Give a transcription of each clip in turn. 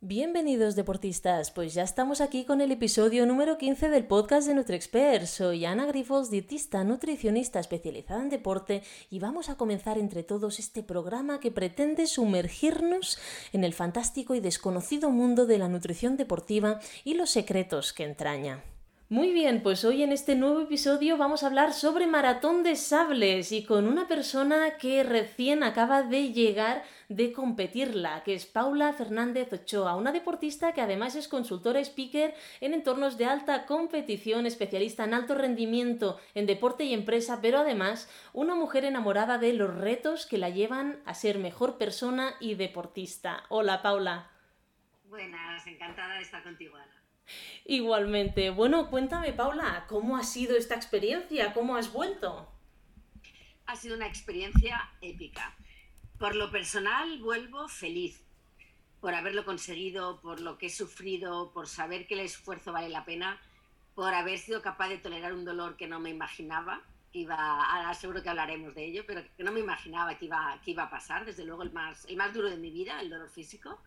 Bienvenidos deportistas, pues ya estamos aquí con el episodio número 15 del podcast de NutriExpert. Soy Ana Grifos, dietista nutricionista especializada en deporte y vamos a comenzar entre todos este programa que pretende sumergirnos en el fantástico y desconocido mundo de la nutrición deportiva y los secretos que entraña. Muy bien, pues hoy en este nuevo episodio vamos a hablar sobre maratón de sables y con una persona que recién acaba de llegar de competirla, que es Paula Fernández Ochoa, una deportista que además es consultora speaker en entornos de alta competición, especialista en alto rendimiento en deporte y empresa, pero además una mujer enamorada de los retos que la llevan a ser mejor persona y deportista. Hola Paula. Buenas, encantada de estar contigo, Ana. Igualmente. Bueno, cuéntame, Paula, ¿cómo ha sido esta experiencia? ¿Cómo has vuelto? Ha sido una experiencia épica. Por lo personal, vuelvo feliz por haberlo conseguido, por lo que he sufrido, por saber que el esfuerzo vale la pena, por haber sido capaz de tolerar un dolor que no me imaginaba. Iba, ahora seguro que hablaremos de ello, pero que no me imaginaba que iba, que iba a pasar, desde luego el más, el más duro de mi vida, el dolor físico.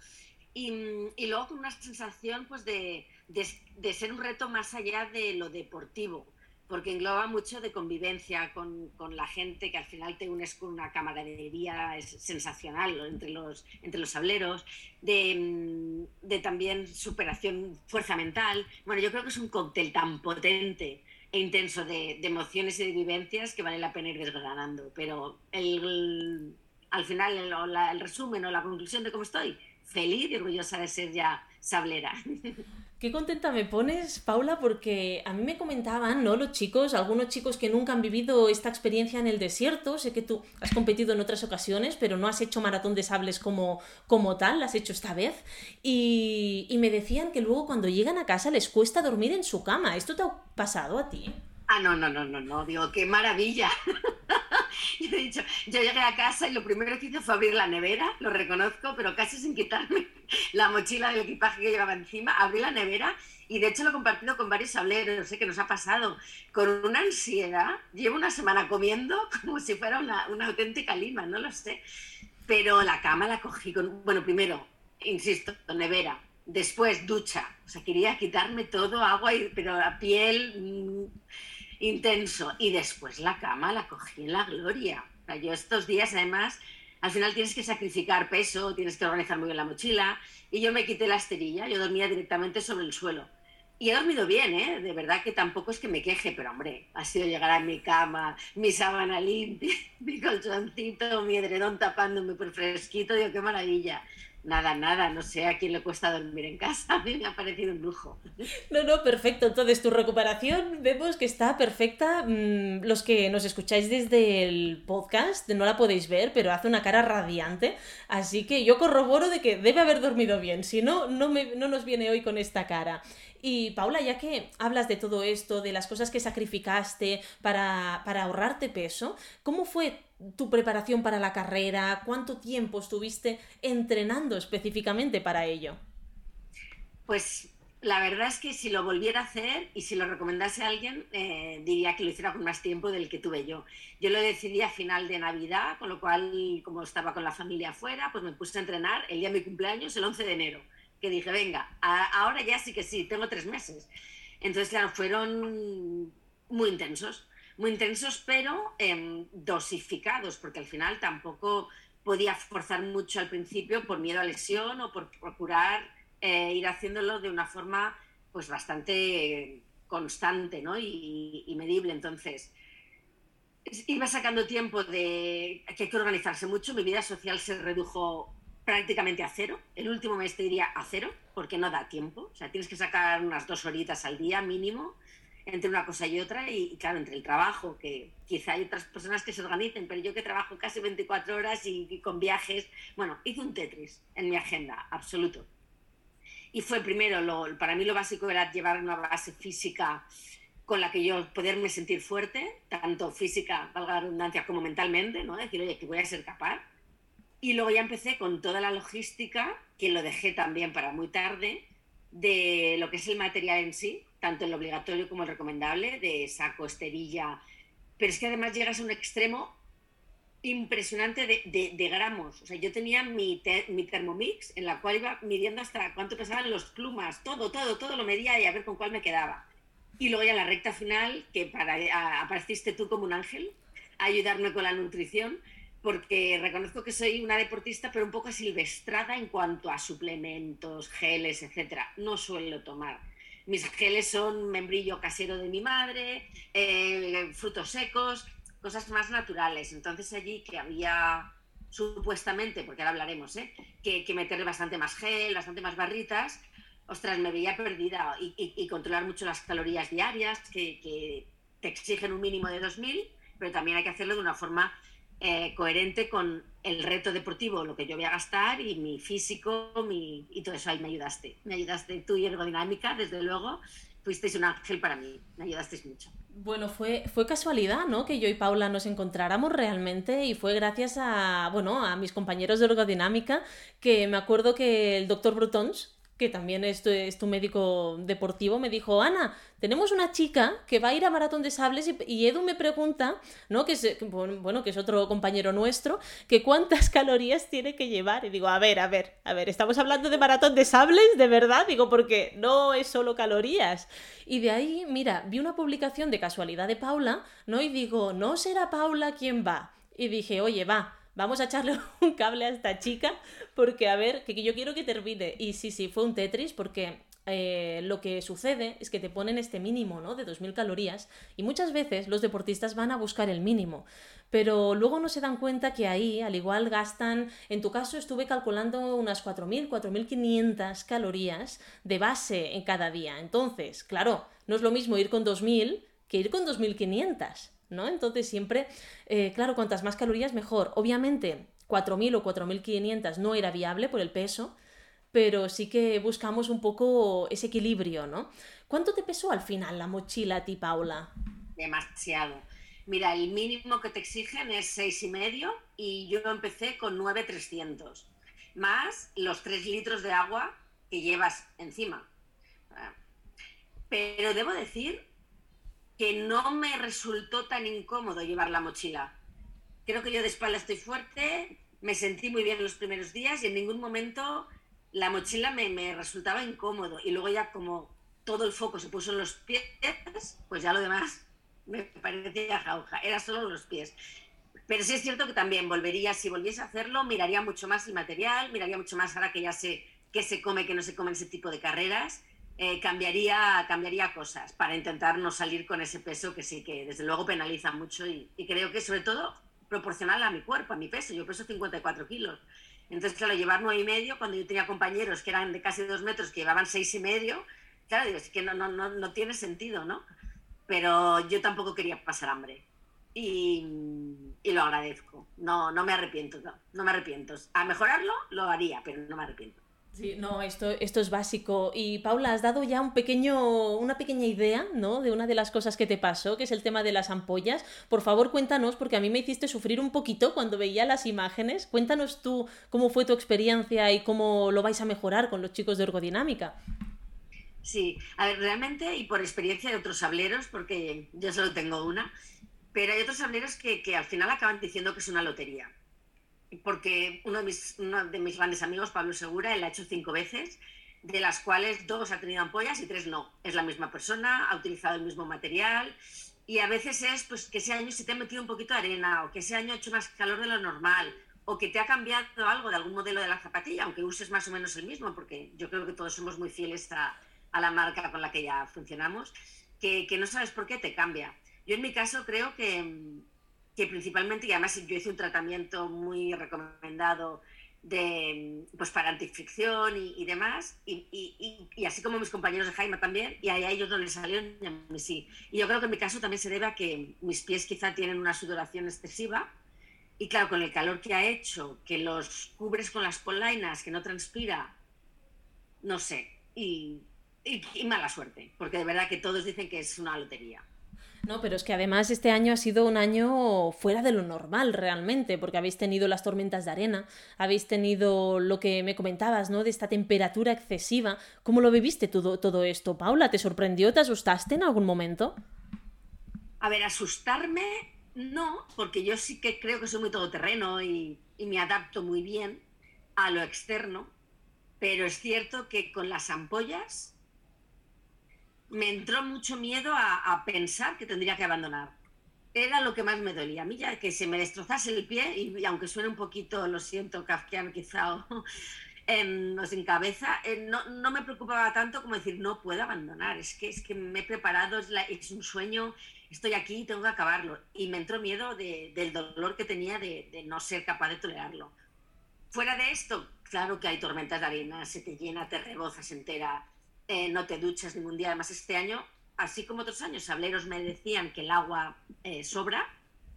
Y, y luego con una sensación pues, de, de, ser un reto más allá de lo deportivo, porque engloba mucho de convivencia con, con, la gente, que al final te unes con una camaradería es sensacional entre los, entre los sableros, de, de, también superación, fuerza mental. Bueno, yo creo que es un cóctel tan potente e intenso de, de emociones y de vivencias que vale la pena ir desgranando, pero el, al final el, el resumen o la conclusión de cómo estoy, feliz y orgullosa de ser ya sablera. Qué contenta me pones, Paula, porque a mí me comentaban, ¿no? Los chicos, algunos chicos que nunca han vivido esta experiencia en el desierto. Sé que tú has competido en otras ocasiones, pero no has hecho maratón de sables como, como tal, la has hecho esta vez. Y, y me decían que luego cuando llegan a casa les cuesta dormir en su cama. ¿Esto te ha pasado a ti? Ah, no, no, no, no, no, digo, qué maravilla. yo he dicho, yo llegué a casa y lo primero que hice fue abrir la nevera, lo reconozco, pero casi sin quitarme la mochila del equipaje que llevaba encima, abrí la nevera y de hecho lo he compartido con varios sableros, sé que nos ha pasado, con una ansiedad, llevo una semana comiendo como si fuera una, una auténtica lima, no lo sé, pero la cama la cogí con, bueno, primero, insisto, nevera, después ducha, o sea, quería quitarme todo, agua, y, pero la piel... Mmm, intenso. Y después la cama la cogí en la gloria. yo estos días, además, al final tienes que sacrificar peso, tienes que organizar muy bien la mochila. Y yo me quité la esterilla, yo dormía directamente sobre el suelo. Y he dormido bien, ¿eh? De verdad que tampoco es que me queje, pero hombre, ha sido llegar a mi cama, mi sábana limpia, mi colchoncito, mi edredón tapándome por fresquito, digo, qué maravilla. Nada, nada, no sé a quién le cuesta dormir en casa, a mí me ha parecido un lujo. No, no, perfecto. Entonces, tu recuperación vemos que está perfecta. Mm, los que nos escucháis desde el podcast no la podéis ver, pero hace una cara radiante. Así que yo corroboro de que debe haber dormido bien. Si no, no, me, no nos viene hoy con esta cara. Y Paula, ya que hablas de todo esto, de las cosas que sacrificaste para, para ahorrarte peso, ¿cómo fue tu preparación para la carrera? ¿Cuánto tiempo estuviste entrenando específicamente para ello? Pues la verdad es que si lo volviera a hacer y si lo recomendase a alguien, eh, diría que lo hiciera con más tiempo del que tuve yo. Yo lo decidí a final de Navidad, con lo cual, como estaba con la familia afuera, pues me puse a entrenar el día de mi cumpleaños, el 11 de enero, que dije, venga, ahora ya sí que sí, tengo tres meses. Entonces, claro, fueron muy intensos muy intensos, pero eh, dosificados, porque al final tampoco podía forzar mucho al principio por miedo a lesión o por procurar eh, ir haciéndolo de una forma pues bastante constante ¿no? y, y, medible. Entonces, iba sacando tiempo de que hay que organizarse mucho. Mi vida social se redujo prácticamente a cero. El último mes te diría a cero, porque no da tiempo. O sea, tienes que sacar unas dos horitas al día mínimo entre una cosa y otra y, claro, entre el trabajo, que quizá hay otras personas que se organicen, pero yo que trabajo casi 24 horas y, con viajes, bueno, hice un Tetris en mi agenda, absoluto. Y fue primero, lo, para mí lo básico era llevar una base física con la que yo poderme sentir fuerte, tanto física, valga la redundancia, como mentalmente, ¿no? Decir, oye, que voy a ser capaz. Y luego ya empecé con toda la logística, que lo dejé también para muy tarde, de lo que es el material en sí, tanto el obligatorio como el recomendable, de saco, esterilla, pero es que además llegas a un extremo impresionante de, gramos. O sea, yo tenía mi, mi Thermomix en la cual iba midiendo hasta cuánto pesaban los plumas, todo, todo, todo lo medía y a ver con cuál me quedaba. Y luego ya la recta final, que para, apareciste tú como un ángel, a ayudarme con la nutrición, porque reconozco que soy una deportista, pero un poco silvestrada en cuanto a suplementos, geles, etcétera. No suelo tomar. Mis geles son membrillo casero de mi madre, eh, frutos secos, cosas más naturales. Entonces allí que había supuestamente, porque ahora hablaremos, ¿eh? que, meterle bastante más gel, bastante más barritas, ostras, me veía perdida y, controlar mucho las calorías diarias, que, te exigen un mínimo de 2.000, pero también hay que hacerlo de una forma eh, coherente con el reto deportivo, lo que yo voy a gastar y mi físico mi, y todo eso ahí me ayudaste. Me ayudaste tú y ergodinámica, desde luego, fuisteis un ángel para mí, me ayudasteis mucho. Bueno, fue, fue casualidad, ¿no? Que yo y Paula nos encontráramos realmente y fue gracias a, bueno, a mis compañeros de ergodinámica que me acuerdo que el doctor Brutons, que también es tu, médico deportivo, me dijo, Ana, tenemos una chica que va a ir a Maratón de Sables y, Edu me pregunta, ¿no? Que es, bueno, que es otro compañero nuestro, que cuántas calorías tiene que llevar. Y digo, a ver, a ver, a ver, estamos hablando de Maratón de Sables, de verdad, digo, porque no es solo calorías. Y de ahí, mira, vi una publicación de casualidad de Paula, ¿no? Y digo, ¿no será Paula quien va? Y dije, oye, va vamos a echarle un cable a esta chica porque a ver, que yo quiero que termine. Y sí, sí, fue un Tetris porque eh, lo que sucede es que te ponen este mínimo, ¿no? De 2.000 calorías y muchas veces los deportistas van a buscar el mínimo, pero luego no se dan cuenta que ahí al igual gastan, en tu caso estuve calculando unas 4.000, 4.500 calorías de base en cada día. Entonces, claro, no es lo mismo ir con 2.000 que ir con 2.500. ¿no? Entonces siempre, eh, claro, cuantas más calorías mejor. Obviamente 4.000 o 4.500 no era viable por el peso, pero sí que buscamos un poco ese equilibrio, ¿no? ¿Cuánto te pesó al final la mochila a ti, Paula? Demasiado. Mira, el mínimo que te exigen es seis y medio y yo empecé con 9,300, más los 3 litros de agua que llevas encima. Pero debo decir que no me resultó tan incómodo llevar la mochila. Creo que yo de espalda estoy fuerte, me sentí muy bien los primeros días y en ningún momento la mochila me, resultaba incómodo. Y luego ya como todo el foco se puso en los pies, pues ya lo demás me parecía jauja, era solo los pies. Pero sí es cierto que también volvería, si volviese a hacerlo, miraría mucho más el material, miraría mucho más ahora que ya sé qué se come, qué no se come ese tipo de carreras eh, cambiaría, cambiaría cosas para intentar no salir con ese peso que sí que desde luego penaliza mucho y, creo que sobre todo proporcional a mi cuerpo, a mi peso. Yo peso 54 kilos. Entonces, claro, llevar nueve y medio, cuando yo tenía compañeros que eran de casi dos metros, que llevaban seis y medio, claro, digo, es que no, no, no, no tiene sentido, ¿no? Pero yo tampoco quería pasar hambre. Y, lo agradezco. No, no me arrepiento, no me arrepiento. A mejorarlo lo haría, pero no me arrepiento. Sí, no, esto, esto es básico. Y Paula, has dado ya un pequeño, una pequeña idea, ¿no? De una de las cosas que te pasó, que es el tema de las ampollas. Por favor, cuéntanos, porque a mí me hiciste sufrir un poquito cuando veía las imágenes. Cuéntanos tú cómo fue tu experiencia y cómo lo vais a mejorar con los chicos de ergodinámica. Sí, a ver, realmente, y por experiencia de otros sableros, porque yo solo tengo una, pero hay otros sableros que, que al final acaban diciendo que es una lotería porque uno de, mis, grandes amigos, Pablo Segura, él ha hecho cinco veces, de las cuales dos ha tenido ampollas y tres no. Es la misma persona, ha utilizado el mismo material y a veces es pues, que ese año se te ha metido un poquito de arena o que ese año ha hecho más calor de lo normal o que te ha cambiado algo de algún modelo de la zapatilla, aunque uses más o menos el mismo, porque yo creo que todos somos muy fieles a, la marca con la que ya funcionamos, que no sabes por qué te cambia. Yo en mi caso creo que, que principalmente, y además yo hice un tratamiento muy recomendado de, pues para antifricción y, demás, y, y, y, así como mis compañeros de Jaime también, y a ellos no les salió ni a mí sí. Y yo creo que en mi caso también se debe a que mis pies quizá tienen una sudoración excesiva, y claro, con el calor que ha hecho, que los cubres con las polainas, que no transpira, no sé, y, y mala suerte, porque de verdad que todos dicen que es una lotería. No, pero es que además este año ha sido un año fuera de lo normal realmente, porque habéis tenido las tormentas de arena, habéis tenido lo que me comentabas, ¿no? De esta temperatura excesiva. ¿Cómo lo viviste todo, todo esto, Paula? ¿Te sorprendió? ¿Te asustaste en algún momento? A ver, asustarme No, porque yo sí que creo que soy muy todoterreno y, y me adapto muy bien a lo externo, pero es cierto que con las ampollas me entró mucho miedo a, pensar que tendría que abandonar. Era lo que más me dolía. A mí ya que se me destrozase el pie, y, aunque suene un poquito, lo siento, kafkiano quizá, o, eh, sin cabeza, eh, no, no, me preocupaba tanto como decir, no puedo abandonar, es que, es que me he preparado, es, es un sueño, estoy aquí, tengo que acabarlo. Y me entró miedo del dolor que tenía de, de no ser capaz de tolerarlo. Fuera de esto, claro que hay tormentas de arena, se te llena, te rebozas entera, eh, no te duchas ningún día. Además, este año, así como otros años, sableros me decían que el agua eh, sobra.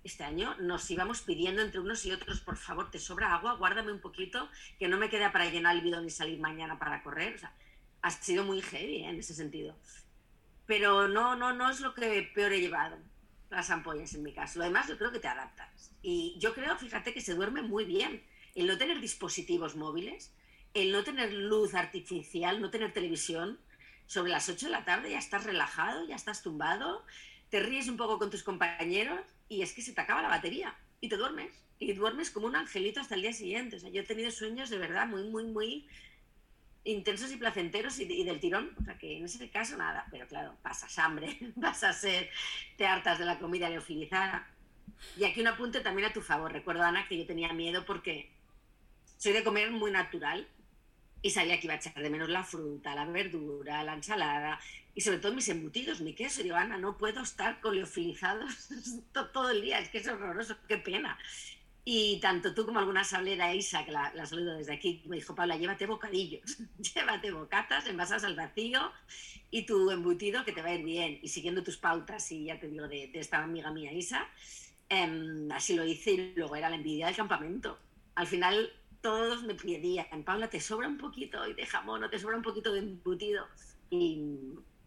Este año nos íbamos pidiendo entre unos y otros, por favor, te sobra agua, guárdame un poquito, que no me queda para llenar el bidón y salir mañana para correr. O ha sido muy heavy ¿eh? en ese sentido. Pero no, no, no es lo que peor he llevado, las ampollas en mi caso. Lo demás yo creo que te adaptas. Y yo creo, fíjate, que se duerme muy bien. El no tener dispositivos móviles, el no tener luz artificial, no tener televisión, sobre las 8 de la tarde ya estás relajado, ya estás tumbado, te ríes un poco con tus compañeros y es que se te acaba la batería y te duermes. Y duermes como un angelito hasta el día siguiente. O sea, yo he tenido sueños de verdad muy, muy, muy intensos y placenteros y, del tirón. O sea, que en ese caso nada. Pero claro, pasas hambre, vas a ser, te hartas de la comida leofilizada. Y aquí un apunte también a tu favor. Recuerdo, Ana, que yo tenía miedo porque soy de comer muy natural y sabía que iba a echar de menos la fruta, la verdura, la ensalada y sobre todo mis embutidos, mi queso. Y digo, Ana, no puedo estar coleofilizados todo el día, es que es horroroso, qué pena. Y tanto tú como alguna sablera, Isa, que la, saludo desde aquí, me dijo, Paula, llévate bocadillos, llévate bocatas, envasas al vacío y tu embutido que te va a ir bien. Y siguiendo tus pautas, y ya te digo, de, esta amiga mía, Isa, em, así lo hice y luego era la envidia del campamento. Al final todos me pedían, Paula, ¿te sobra un poquito de jamón o te sobra un poquito de embutido? Y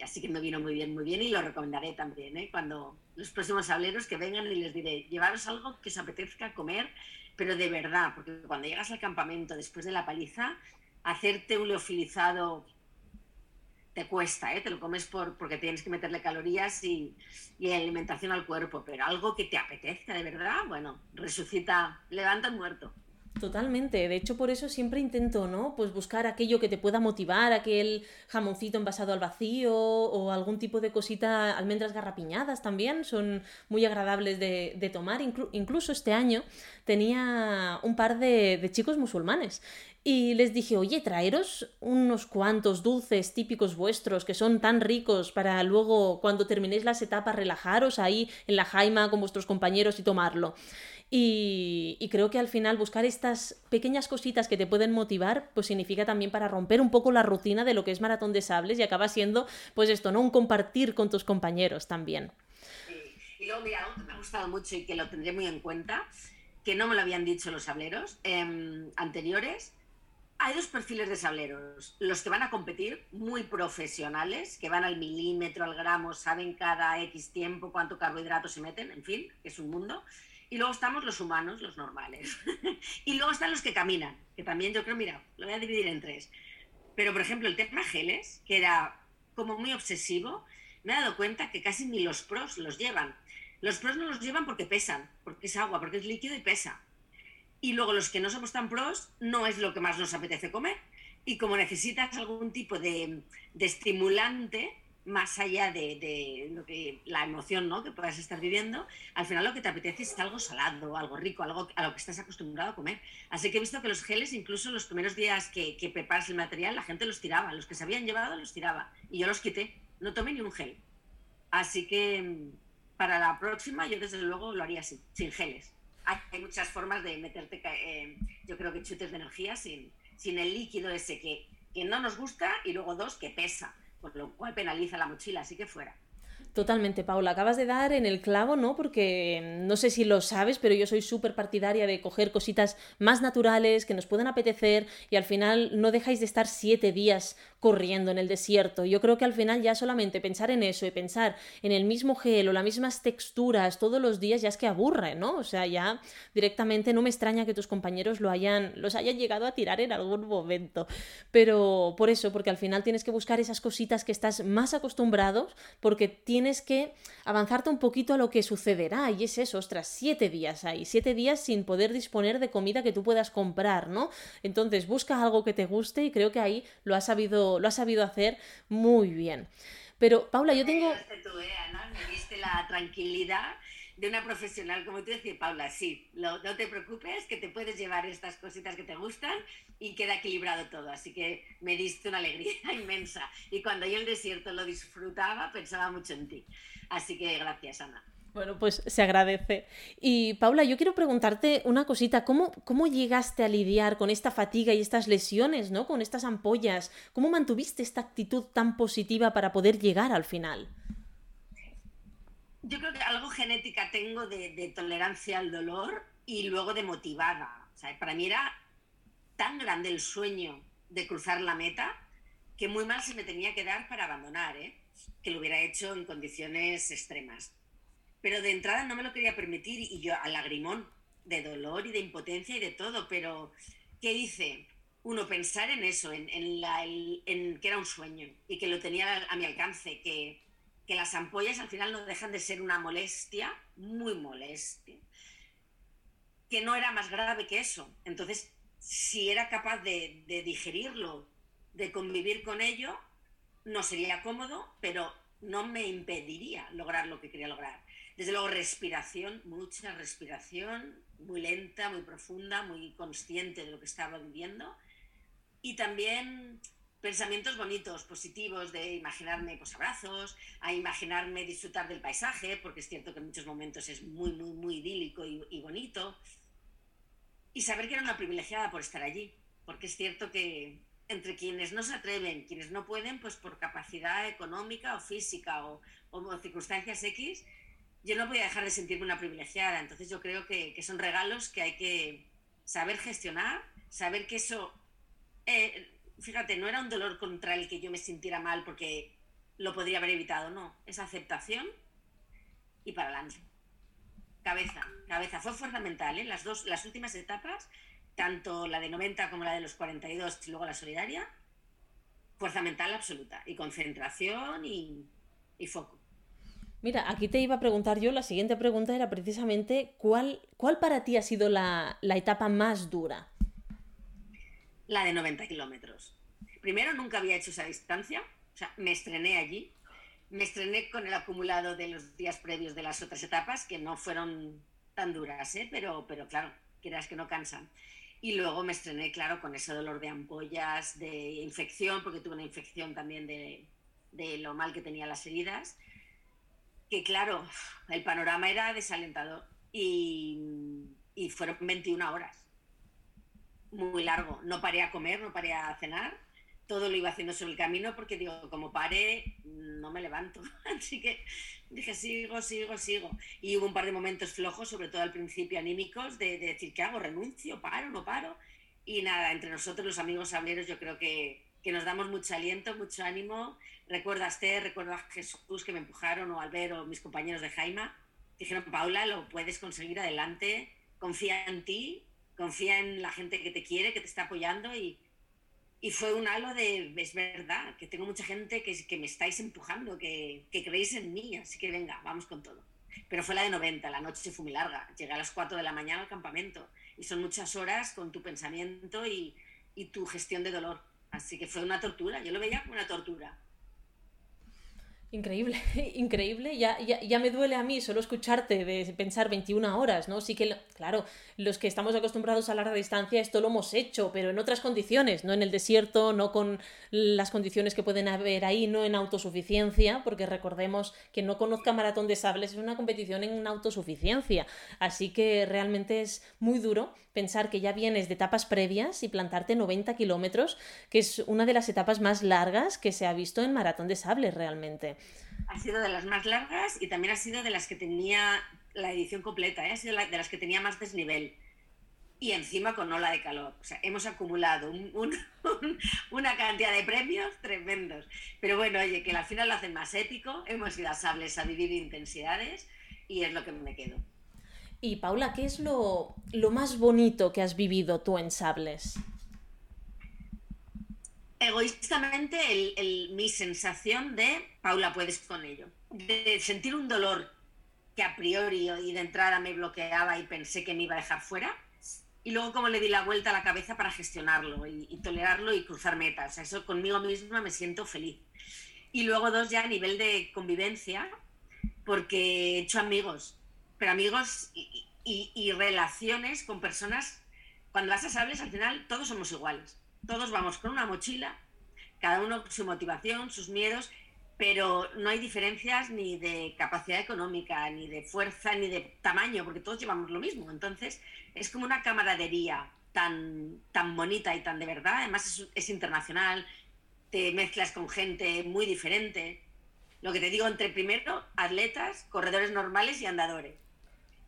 así que me vino muy bien, muy bien y lo recomendaré también, ¿eh? cuando los próximos hableros que vengan y les diré, llevaros algo que os apetezca comer, pero de verdad, porque cuando llegas al campamento después de la paliza, hacerte un leofilizado te cuesta, ¿eh? te lo comes por, porque tienes que meterle calorías y, alimentación al cuerpo, pero algo que te apetezca de verdad, bueno, resucita, levanta el muerto. Totalmente, de hecho por eso siempre intento, ¿no? Pues buscar aquello que te pueda motivar, aquel jamoncito envasado al vacío o algún tipo de cosita, almendras garrapiñadas también, son muy agradables de, tomar. incluso este año tenía un par de, de chicos musulmanes y les dije, oye, traeros unos cuantos dulces típicos vuestros que son tan ricos para luego cuando terminéis las etapas relajaros ahí en la jaima con vuestros compañeros y tomarlo. Y, creo que al final buscar estas pequeñas cositas que te pueden motivar, pues significa también para romper un poco la rutina de lo que es maratón de sables y acaba siendo, pues esto, ¿no? Un compartir con tus compañeros también. Y luego, mira, algo que me ha gustado mucho y que lo tendré muy en cuenta, que no me lo habían dicho los sableros em, anteriores, hay dos perfiles de sableros. Los que van a competir, muy profesionales, que van al milímetro, al gramo, saben cada X tiempo cuánto carbohidrato se meten, en fin, es un mundo. Y luego estamos los humanos, los normales. y luego están los que caminan, que también yo creo, mira, lo voy a dividir en tres. Pero, por ejemplo, el tema geles, que era como muy obsesivo, me he dado cuenta que casi ni los pros los llevan. Los pros no los llevan porque pesan, porque es agua, porque es líquido y pesa. Y luego los que no somos tan pros, no es lo que más nos apetece comer. Y como necesitas algún tipo de, de estimulante, más allá de, lo que, la emoción ¿no? que puedas estar viviendo, al final lo que te apetece es algo salado, algo rico, algo a lo que estás acostumbrado a comer. Así que he visto que los geles, incluso los primeros días que, que preparas el material, la gente los tiraba, los que se habían llevado los tiraba y yo los quité, no tomé ni un gel. Así que mm, para la próxima yo desde luego lo haría así, sin geles. Hay, muchas formas de meterte, eh, yo creo que chutes de energía sin, sin el líquido ese que, que no nos gusta y luego dos, que pesa lo cual penaliza la mochila, así que fuera. Totalmente, Paula. Acabas de dar en el clavo, ¿no? Porque no sé si lo sabes, pero yo soy súper partidaria de coger cositas más naturales que nos puedan apetecer y al final no dejáis de estar siete días corriendo en el desierto. Yo creo que al final ya solamente pensar en eso y pensar en el mismo gel o las mismas texturas todos los días ya es que aburre, ¿no? O sea, ya directamente no me extraña que tus compañeros lo hayan, los hayan llegado a tirar en algún momento. Pero por eso, porque al final tienes que buscar esas cositas que estás más acostumbrados, porque tienes que avanzarte un poquito a lo que sucederá. Y es eso, ostras, siete días ahí, siete días sin poder disponer de comida que tú puedas comprar, ¿no? Entonces busca algo que te guste y creo que ahí lo has sabido, lo has sabido hacer muy bien. Pero, Paula, yo tengo... Me diste la tranquilidad de una profesional como tú decir, Paula, sí, no te preocupes, que te puedes llevar estas cositas que te gustan y queda equilibrado todo. Así que me diste una alegría inmensa. Y cuando yo el desierto lo disfrutaba, pensaba mucho en ti. Así que gracias, Ana. Bueno, pues se agradece. Y Paula, yo quiero preguntarte una cosita, ¿cómo, ¿cómo llegaste a lidiar con esta fatiga y estas lesiones, ¿no? Con estas ampollas. ¿Cómo mantuviste esta actitud tan positiva para poder llegar al final? Yo creo que algo genética tengo de, tolerancia al dolor y luego de motivada. O sea, para mí era tan grande el sueño de cruzar la meta que muy mal se me tenía que dar para abandonar, ¿eh? que lo hubiera hecho en condiciones extremas. Pero de entrada no me lo quería permitir y yo al lagrimón de dolor y de impotencia y de todo. Pero, ¿qué hice? Uno, pensar en eso, en, en que era un sueño y que lo tenía a mi alcance, que, que las ampollas al final no dejan de ser una molestia, muy molestia, que no era más grave que eso. Entonces, si era capaz de, digerirlo, de convivir con ello, no sería cómodo, pero no me impediría lograr lo que quería lograr. Desde luego, respiración, mucha respiración, muy lenta, muy profunda, muy consciente de lo que estaba viviendo. Y también pensamientos bonitos, positivos, de imaginarme pues, abrazos, a imaginarme disfrutar del paisaje, porque es cierto que en muchos momentos es muy, muy, muy idílico y, bonito, y saber que era una privilegiada por estar allí, porque es cierto que entre quienes no se atreven, quienes no pueden, pues por capacidad económica o física o, circunstancias X, yo no voy a dejar de sentirme una privilegiada. Entonces yo creo que, son regalos que hay que saber gestionar, saber que eso... Eh, fíjate, no era un dolor contra el que yo me sintiera mal porque lo podría haber evitado, no, es aceptación y para adelante. Cabeza, cabeza, fue fundamental, ¿eh? las dos, las últimas etapas, tanto la de 90 como la de los 42 y luego la solidaria, fuerza mental absoluta y concentración y, foco. Mira, aquí te iba a preguntar yo, la siguiente pregunta era precisamente cuál, cuál para ti ha sido la, la etapa más dura la de 90 kilómetros. Primero, nunca había hecho esa distancia, o sea, me estrené allí, me estrené con el acumulado de los días previos de las otras etapas, que no fueron tan duras, ¿eh? pero, pero claro, quieras que no cansan. Y luego me estrené, claro, con ese dolor de ampollas, de infección, porque tuve una infección también de, lo mal que tenía las heridas, que claro, el panorama era desalentador y, y fueron 21 horas muy largo. No paré a comer, no paré a cenar. Todo lo iba haciendo sobre el camino porque digo, como pare, no me levanto. Así que dije, sigo, sigo, sigo. Y hubo un par de momentos flojos, sobre todo al principio anímicos, de, decir, ¿qué hago? ¿Renuncio? ¿Paro? ¿No paro? Y nada, entre nosotros los amigos sableros yo creo que, que nos damos mucho aliento, mucho ánimo. Recuerdo a Esther, recuerdo a Jesús que me empujaron, o Albert, o mis compañeros de Jaima. Dijeron, Paula, lo puedes conseguir adelante, confía en ti confía en la gente que te quiere, que te está apoyando y, y fue un halo de, es verdad, que tengo mucha gente que, que me estáis empujando, que, que, creéis en mí, así que venga, vamos con todo. Pero fue la de 90, la noche fue muy larga, llegué a las 4 de la mañana al campamento y son muchas horas con tu pensamiento y, y tu gestión de dolor. Así que fue una tortura, yo lo veía como una tortura. Increíble, increíble. Ya, ya, ya, me duele a mí solo escucharte de pensar 21 horas, ¿no? Sí que, claro, los que estamos acostumbrados a larga distancia, esto lo hemos hecho, pero en otras condiciones, no en el desierto, no con las condiciones que pueden haber ahí, no en autosuficiencia, porque recordemos que no conozca Maratón de Sables es una competición en autosuficiencia. Así que realmente es muy duro pensar que ya vienes de etapas previas y plantarte 90 kilómetros, que es una de las etapas más largas que se ha visto en Maratón de Sables realmente. Ha sido de las más largas y también ha sido de las que tenía la edición completa, ¿eh? ha sido de las que tenía más desnivel. Y encima con ola de calor. O sea, hemos acumulado una cantidad de premios tremendos. Pero bueno, oye, que al final lo hacen más épico. Hemos ido a sables a vivir intensidades y es lo que me quedo. Y Paula, ¿qué es lo, lo más bonito que has vivido tú en sables? egoístamente mi sensación de, Paula, puedes con ello, de sentir un dolor que a priori y de entrada me bloqueaba y pensé que me iba a dejar fuera, y luego como le di la vuelta a la cabeza para gestionarlo y, tolerarlo y cruzar metas. eso conmigo misma me siento feliz. Y luego dos ya a nivel de convivencia, porque he hecho amigos, pero amigos y, relaciones con personas, cuando vas a sables al final todos somos iguales, todos vamos con una mochila, cada uno su motivación, sus miedos, pero no hay diferencias ni de capacidad económica, ni de fuerza, ni de tamaño, porque todos llevamos lo mismo. Entonces, es como una camaradería tan, tan bonita y tan de verdad. Además, es, es internacional, te mezclas con gente muy diferente. Lo que te digo, entre primero, atletas, corredores normales y andadores.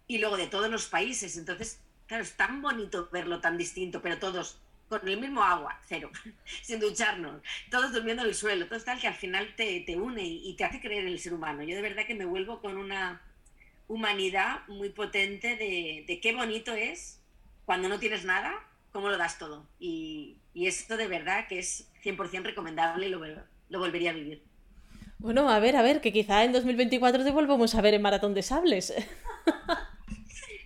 Y luego de todos los países. Entonces, claro, es tan bonito verlo tan distinto, pero todos con el mismo agua, cero, sin ducharnos, todos durmiendo en el suelo, todo tal que al final te, te une y, te hace creer en el ser humano. Yo de verdad que me vuelvo con una humanidad muy potente de, de qué bonito es cuando no tienes nada, cómo lo das todo. Y, y esto de verdad que es 100% recomendable y lo, lo volvería a vivir. Bueno, a ver, a ver, que quizá en 2024 te volvamos a ver en Maratón de Sables.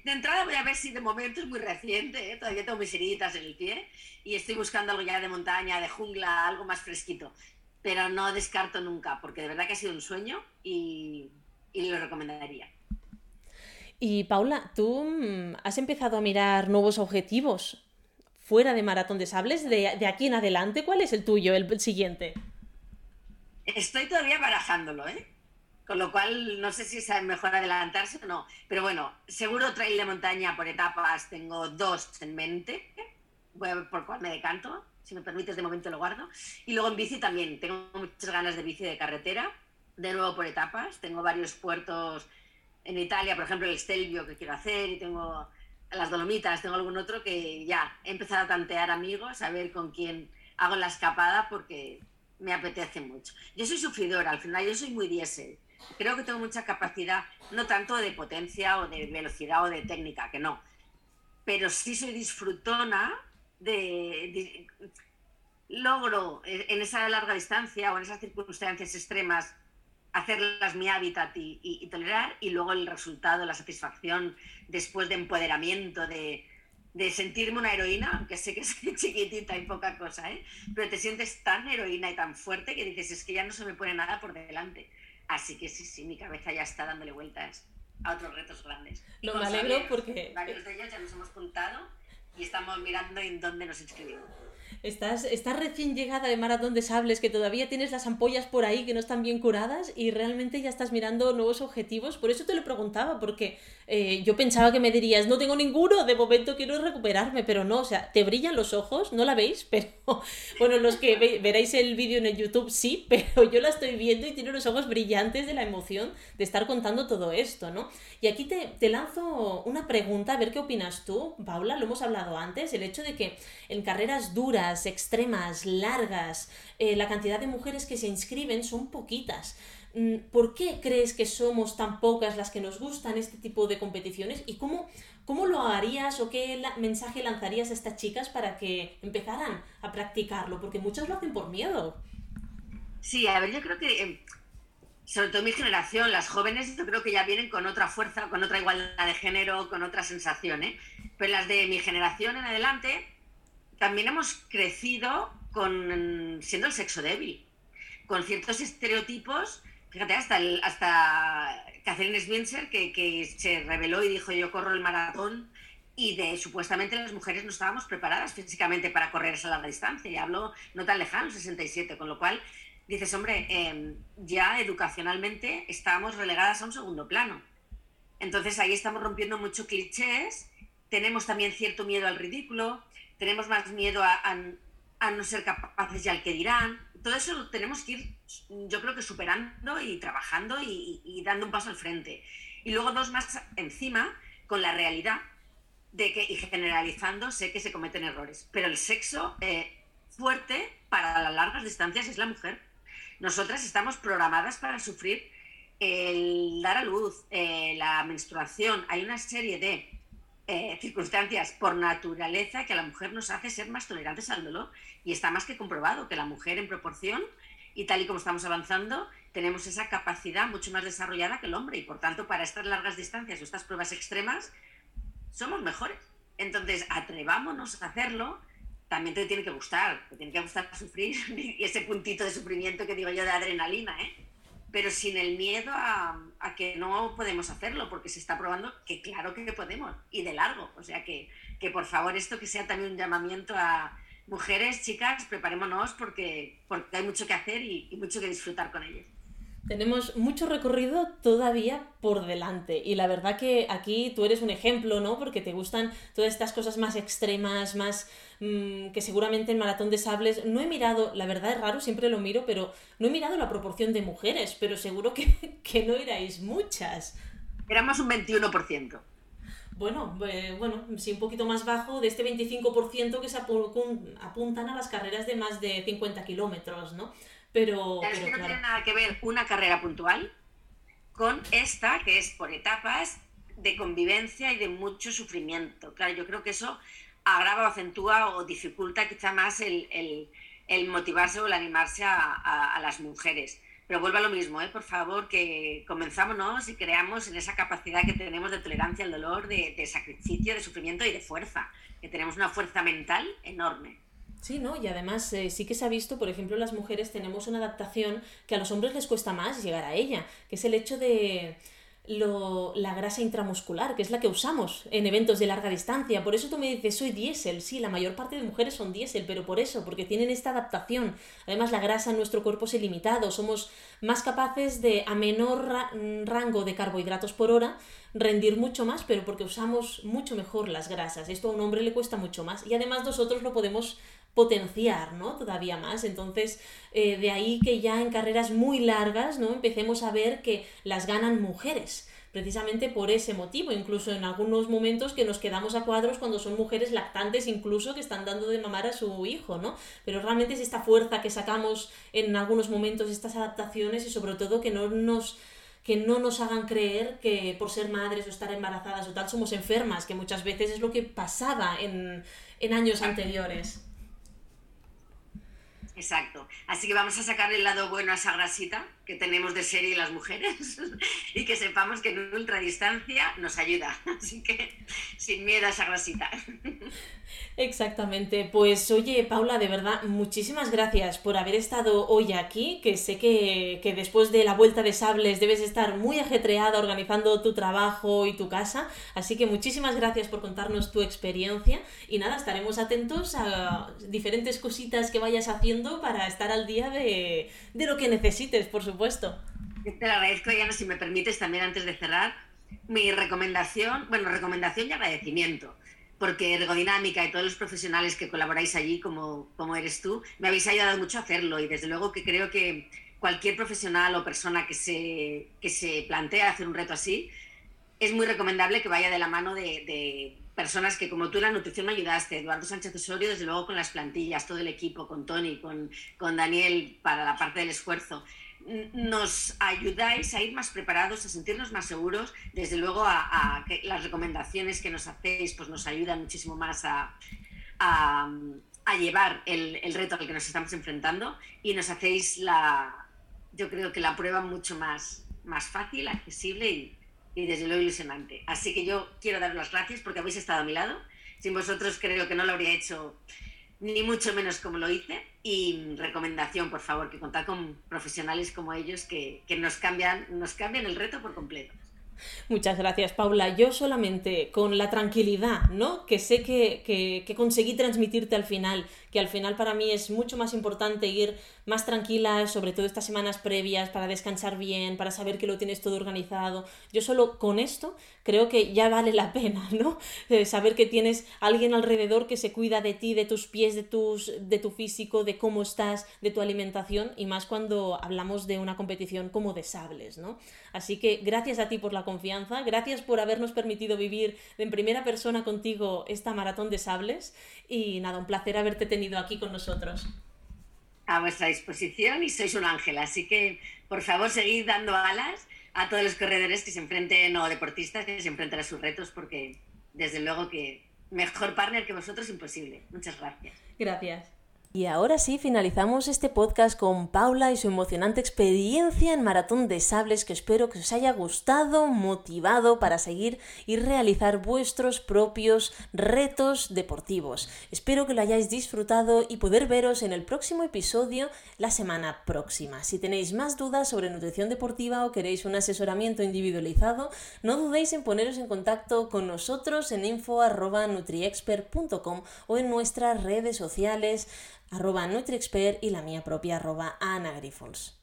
De entrada voy a ver si de momento es muy reciente, ¿eh? todavía tengo mis heridas en el pie y estoy buscando algo ya de montaña, de jungla, algo más fresquito. Pero no descarto nunca, porque de verdad que ha sido un sueño y, y lo recomendaría. Y Paula, tú mm, has empezado a mirar nuevos objetivos fuera de Maratón de Sables, de, aquí en adelante, ¿cuál es el tuyo, el, siguiente? Estoy todavía barajándolo, ¿eh? Con lo cual, no sé si es mejor adelantarse o no. Pero bueno, seguro trail de montaña por etapas tengo dos en mente. Voy a ver por cuál me decanto. Si me permites, de momento lo guardo. Y luego en bici también. Tengo muchas ganas de bici de carretera. De nuevo por etapas. Tengo varios puertos en Italia, por ejemplo, el Stelvio que quiero hacer. Y tengo las Dolomitas, tengo algún otro que ya he empezado a tantear amigos, a ver con quién hago la escapada porque me apetece mucho. Yo soy sufridora, al final yo soy muy diésel. Creo que tengo mucha capacidad, no tanto de potencia o de velocidad o de técnica, que no, pero sí soy disfrutona de, logro en esa larga distancia o en esas circunstancias extremas hacerlas mi hábitat y, tolerar, y luego el resultado, la satisfacción después de empoderamiento, de, de, sentirme una heroína, aunque sé que soy chiquitita y poca cosa, ¿eh? pero te sientes tan heroína y tan fuerte que dices, es que ya no se me pone nada por delante. Así que sí, sí, mi cabeza ya está dándole vueltas a otros retos grandes. Lo me alegro porque... Varios de ellos ya nos hemos juntado y estamos mirando en dónde nos inscribimos. Estás, estás recién llegada de Maratón de Sables, que todavía tienes las ampollas por ahí que no están bien curadas y realmente ya estás mirando nuevos objetivos. Por eso te lo preguntaba, porque eh, yo pensaba que me dirías, no tengo ninguno, de momento quiero recuperarme, pero no, o sea, te brillan los ojos, no la veis, pero bueno, los que veréis el vídeo en el YouTube sí, pero yo la estoy viendo y tiene los ojos brillantes de la emoción de estar contando todo esto, ¿no? Y aquí te, te lanzo una pregunta, a ver qué opinas tú, Paula, lo hemos hablado antes, el hecho de que en carreras duras, extremas, largas, eh, la cantidad de mujeres que se inscriben son poquitas. Mm, ¿Por qué crees que somos tan pocas las que nos gustan este tipo de competiciones? ¿Y cómo, cómo lo harías o qué mensaje lanzarías a estas chicas para que empezaran a practicarlo? Porque muchas lo hacen por miedo. Sí, a ver, yo creo que, eh, sobre todo mi generación, las jóvenes, yo creo que ya vienen con otra fuerza, con otra igualdad de género, con otra sensación, ¿eh? Pero las de mi generación en adelante, también hemos crecido con siendo el sexo débil, con ciertos estereotipos. Fíjate, hasta, el, hasta Catherine Spencer, que, que se reveló y dijo yo corro el maratón y de supuestamente las mujeres no estábamos preparadas físicamente para correr esa larga distancia. Y hablo no tan lejano, 67, con lo cual dices, hombre, em, ya educacionalmente estábamos relegadas a un segundo plano. Entonces ahí estamos rompiendo muchos clichés, tenemos también cierto miedo al ridículo, tenemos más miedo a, no ser capaces y al que dirán. Todo eso lo tenemos que ir, yo creo que superando y trabajando y, dando un paso al frente. Y luego dos más encima con la realidad de que, y generalizando, sé que se cometen errores, pero el sexo eh, fuerte para las largas distancias es la mujer. Nosotras estamos programadas para sufrir el dar a luz, eh, la menstruación. Hay una serie de eh, circunstancias por naturaleza que a la mujer nos hace ser más tolerantes al dolor y está más que comprobado que la mujer en proporción y tal y como estamos avanzando tenemos esa capacidad mucho más desarrollada que el hombre y por tanto para estas largas distancias o estas pruebas extremas somos mejores. Entonces atrevámonos a hacerlo, también te tiene que gustar, te tiene que gustar sufrir y ese puntito de sufrimiento que digo yo de adrenalina, ¿eh? Pero sin el miedo a, que no podemos hacerlo, porque se está probando que claro que podemos, y de largo. O sea que, que por favor esto que sea también un llamamiento a mujeres, chicas, preparémonos porque, porque hay mucho que hacer y, y mucho que disfrutar con ellas. Tenemos mucho recorrido todavía por delante y la verdad que aquí tú eres un ejemplo, ¿no? Porque te gustan todas estas cosas más extremas, más mm, que seguramente en Maratón de Sables no he mirado, la verdad es raro, siempre lo miro, pero no he mirado la proporción de mujeres, pero seguro que, que no erais muchas. Éramos un 21%. Bueno, eh, bueno, sí, un poquito más bajo de este 25% que se apuntan a las carreras de más de 50 kilómetros, ¿no? Pero, es que no tiene nada que ver una carrera puntual con esta, que es por etapas de convivencia y de mucho sufrimiento. Claro, yo creo que eso agrava o acentúa o dificulta quizá más el, motivarse o el animarse a, las mujeres. Pero vuelva a lo mismo, ¿eh? por favor, que comenzámonos y creamos en esa capacidad que tenemos de tolerancia al dolor, de, de sacrificio, de sufrimiento y de fuerza, que tenemos una fuerza mental enorme. Sí, ¿no? Y además eh, sí que se ha visto, por ejemplo, las mujeres tenemos una adaptación que a los hombres les cuesta más llegar a ella, que es el hecho de lo, la grasa intramuscular, que es la que usamos en eventos de larga distancia. Por eso tú me dices, soy diésel. Sí, la mayor parte de mujeres son diésel, pero por eso, porque tienen esta adaptación. Además, la grasa en nuestro cuerpo es ilimitado. Somos más capaces de, a menor rango de carbohidratos por hora, rendir mucho más, pero porque usamos mucho mejor las grasas. Esto a un hombre le cuesta mucho más. Y además nosotros lo podemos potenciar, ¿no? Todavía más. Entonces, eh, de ahí que ya en carreras muy largas, ¿no? Empecemos a ver que las ganan mujeres precisamente por ese motivo, incluso en algunos momentos que nos quedamos a cuadros cuando son mujeres lactantes incluso que están dando de mamar a su hijo, ¿no? Pero realmente es esta fuerza que sacamos en algunos momentos, estas adaptaciones y sobre todo que no nos que no nos hagan creer que por ser madres o estar embarazadas o tal somos enfermas, que muchas veces es lo que pasaba en, en años anteriores. Exacto. Así que vamos a sacar el lado bueno a esa grasita que tenemos de serie las mujeres y que sepamos que en ultradistancia nos ayuda. Así que sin miedo a esa grasita. Exactamente. Pues oye, Paula, de verdad, muchísimas gracias por haber estado hoy aquí, que sé que, que, después de la vuelta de sables debes estar muy ajetreada organizando tu trabajo y tu casa. Así que muchísimas gracias por contarnos tu experiencia y nada, estaremos atentos a diferentes cositas que vayas haciendo para estar al día de, de lo que necesites, por supuesto. Te lo agradezco, Diana, si me permites también antes de cerrar, mi recomendación, bueno, recomendación y agradecimiento porque Ergodinámica y todos los profesionales que colaboráis allí, como, como eres tú, me habéis ayudado mucho a hacerlo y desde luego que creo que cualquier profesional o persona que se, que se plantea hacer un reto así, es muy recomendable que vaya de la mano de, de personas que como tú en la nutrición me ayudaste, Eduardo Sánchez Osorio, desde luego con las plantillas, todo el equipo, con Tony, con, con Daniel para la parte del esfuerzo nos ayudáis a ir más preparados, a sentirnos más seguros. Desde luego, a, que las recomendaciones que nos hacéis pues nos ayudan muchísimo más a, llevar el, reto al que nos estamos enfrentando y nos hacéis la, yo creo que la prueba mucho más, más fácil, accesible y, y desde luego ilusionante. Así que yo quiero daros las gracias porque habéis estado a mi lado. Sin vosotros creo que no lo habría hecho ni mucho menos como lo hice. Y recomendación, por favor, que contar con profesionales como ellos que, que nos, cambian, nos cambian el reto por completo. Muchas gracias, Paula. Yo solamente con la tranquilidad, ¿no? Que sé que, que, conseguí transmitirte al final, que al final para mí es mucho más importante ir más tranquila, sobre todo estas semanas previas, para descansar bien, para saber que lo tienes todo organizado. Yo solo con esto creo que ya vale la pena, ¿no? Eh, saber que tienes alguien alrededor que se cuida de ti, de tus pies, de, tus, de tu físico, de cómo estás, de tu alimentación, y más cuando hablamos de una competición como de sables, ¿no? Así que gracias a ti por la confianza, gracias por habernos permitido vivir en primera persona contigo esta maratón de sables y nada, un placer haberte tenido aquí con nosotros. A vuestra disposición y sois un ángel, así que por favor seguid dando alas a todos los corredores que se enfrenten o deportistas que se enfrenten a sus retos porque desde luego que mejor partner que vosotros imposible. Muchas gracias. Gracias. Y ahora sí, finalizamos este podcast con Paula y su emocionante experiencia en Maratón de Sables que espero que os haya gustado, motivado para seguir y realizar vuestros propios retos deportivos. Espero que lo hayáis disfrutado y poder veros en el próximo episodio la semana próxima. Si tenéis más dudas sobre nutrición deportiva o queréis un asesoramiento individualizado, no dudéis en poneros en contacto con nosotros en info.nutriexpert.com o en nuestras redes sociales arroba NutriExpert y la mía propia arroba Ana Grifols.